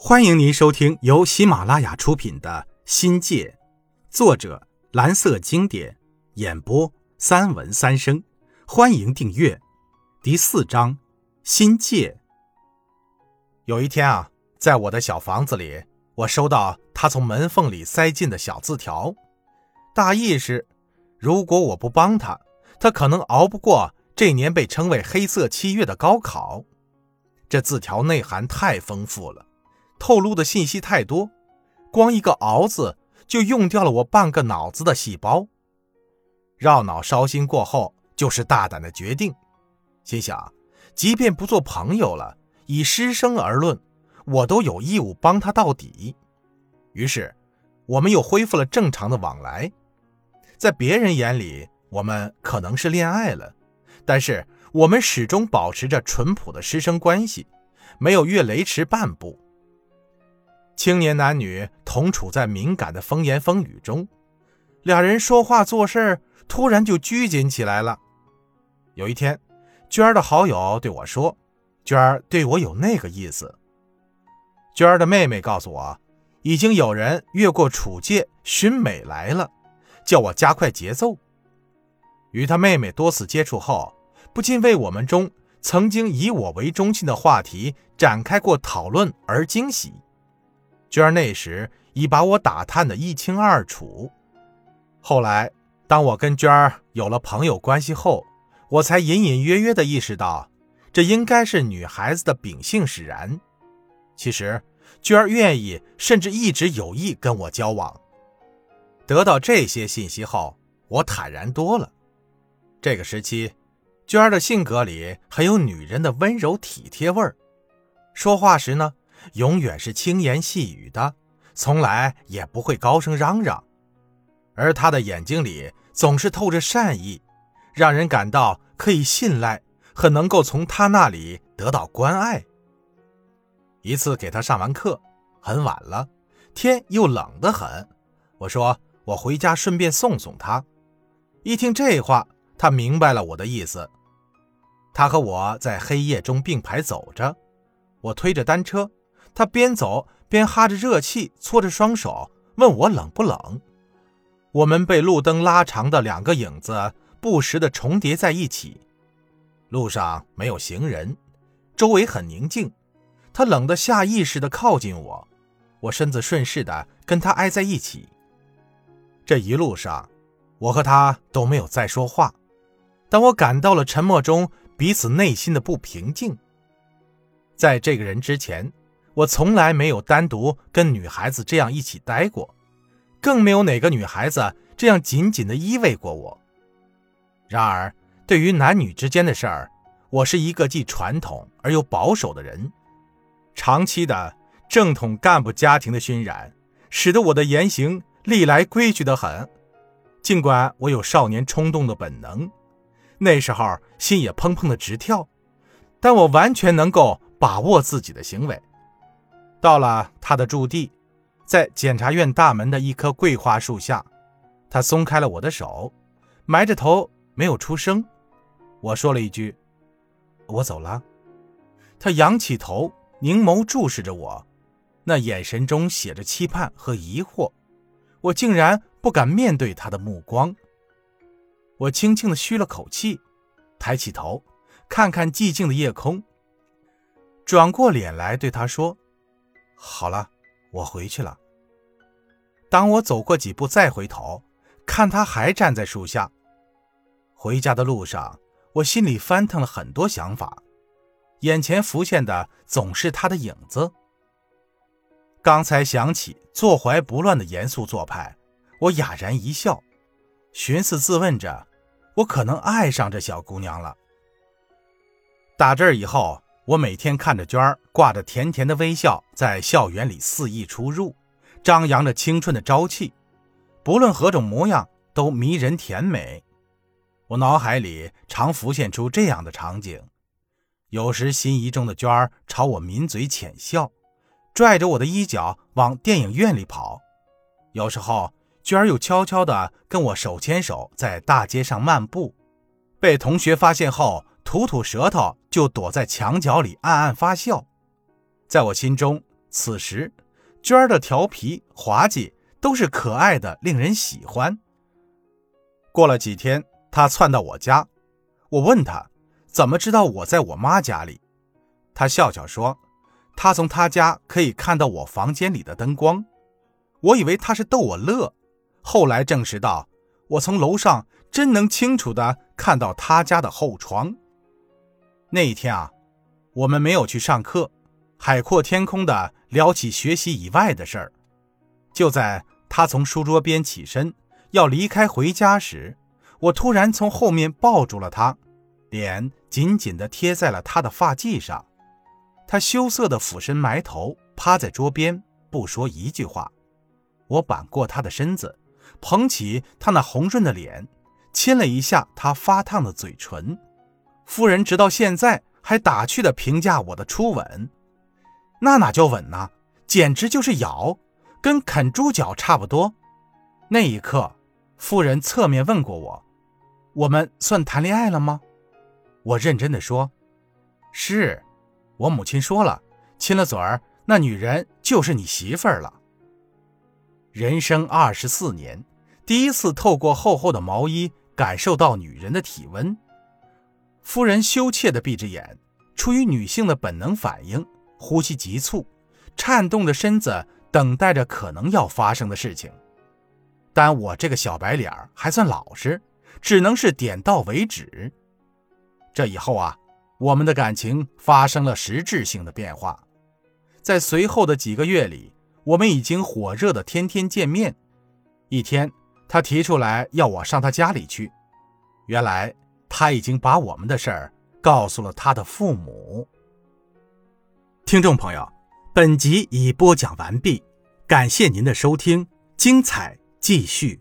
欢迎您收听由喜马拉雅出品的《新界》，作者蓝色经典，演播三文三生。欢迎订阅。第四章，《心界》。有一天啊，在我的小房子里，我收到他从门缝里塞进的小字条，大意是：如果我不帮他，他可能熬不过这年被称为“黑色七月”的高考。这字条内涵太丰富了。透露的信息太多，光一个“熬”字就用掉了我半个脑子的细胞。绕脑烧心过后，就是大胆的决定。心想，即便不做朋友了，以师生而论，我都有义务帮他到底。于是，我们又恢复了正常的往来。在别人眼里，我们可能是恋爱了，但是我们始终保持着淳朴的师生关系，没有越雷池半步。青年男女同处在敏感的风言风语中，俩人说话做事突然就拘谨起来了。有一天，娟儿的好友对我说：“娟儿对我有那个意思。”娟儿的妹妹告诉我，已经有人越过楚界寻美来了，叫我加快节奏。与他妹妹多次接触后，不禁为我们中曾经以我为中心的话题展开过讨论而惊喜。娟儿那时已把我打探得一清二楚。后来，当我跟娟儿有了朋友关系后，我才隐隐约约地意识到，这应该是女孩子的秉性使然。其实，娟儿愿意，甚至一直有意跟我交往。得到这些信息后，我坦然多了。这个时期，娟儿的性格里很有女人的温柔体贴味儿，说话时呢。永远是轻言细语的，从来也不会高声嚷嚷，而他的眼睛里总是透着善意，让人感到可以信赖和能够从他那里得到关爱。一次给他上完课，很晚了，天又冷得很，我说我回家顺便送送他。一听这话，他明白了我的意思。他和我在黑夜中并排走着，我推着单车。他边走边哈着热气，搓着双手，问我冷不冷。我们被路灯拉长的两个影子不时地重叠在一起。路上没有行人，周围很宁静。他冷得下意识地靠近我，我身子顺势地跟他挨在一起。这一路上，我和他都没有再说话，但我感到了沉默中彼此内心的不平静。在这个人之前。我从来没有单独跟女孩子这样一起待过，更没有哪个女孩子这样紧紧的依偎过我。然而，对于男女之间的事儿，我是一个既传统而又保守的人。长期的正统干部家庭的熏染，使得我的言行历来规矩得很。尽管我有少年冲动的本能，那时候心也砰砰的直跳，但我完全能够把握自己的行为。到了他的驻地，在检察院大门的一棵桂花树下，他松开了我的手，埋着头没有出声。我说了一句：“我走了。”他仰起头，凝眸注视着我，那眼神中写着期盼和疑惑。我竟然不敢面对他的目光。我轻轻地吁了口气，抬起头，看看寂静的夜空，转过脸来对他说。好了，我回去了。当我走过几步，再回头看，他还站在树下。回家的路上，我心里翻腾了很多想法，眼前浮现的总是他的影子。刚才想起坐怀不乱的严肃做派，我哑然一笑，寻思自问着：我可能爱上这小姑娘了。打这儿以后。我每天看着娟儿挂着甜甜的微笑，在校园里肆意出入，张扬着青春的朝气，不论何种模样都迷人甜美。我脑海里常浮现出这样的场景：有时心仪中的娟儿朝我抿嘴浅笑，拽着我的衣角往电影院里跑；有时候娟儿又悄悄地跟我手牵手在大街上漫步，被同学发现后。吐吐舌头，就躲在墙角里暗暗发笑。在我心中，此时，娟儿的调皮滑稽都是可爱的，令人喜欢。过了几天，他窜到我家，我问他怎么知道我在我妈家里，他笑笑说，他从他家可以看到我房间里的灯光。我以为他是逗我乐，后来证实到，我从楼上真能清楚的看到他家的后窗。那一天啊，我们没有去上课，海阔天空的聊起学习以外的事儿。就在他从书桌边起身要离开回家时，我突然从后面抱住了他，脸紧紧地贴在了他的发髻上。他羞涩地俯身埋头，趴在桌边，不说一句话。我扳过他的身子，捧起他那红润的脸，亲了一下他发烫的嘴唇。夫人直到现在还打趣地评价我的初吻：“那哪叫吻呢？简直就是咬，跟啃猪脚差不多。”那一刻，夫人侧面问过我：“我们算谈恋爱了吗？”我认真地说：“是。”我母亲说了，亲了嘴儿，那女人就是你媳妇儿了。人生二十四年，第一次透过厚厚的毛衣感受到女人的体温。夫人羞怯地闭着眼，出于女性的本能反应，呼吸急促，颤动着身子，等待着可能要发生的事情。但我这个小白脸还算老实，只能是点到为止。这以后啊，我们的感情发生了实质性的变化，在随后的几个月里。我们已经火热的天天见面。一天，他提出来要我上他家里去。原来他已经把我们的事儿告诉了他的父母。听众朋友，本集已播讲完毕，感谢您的收听，精彩继续。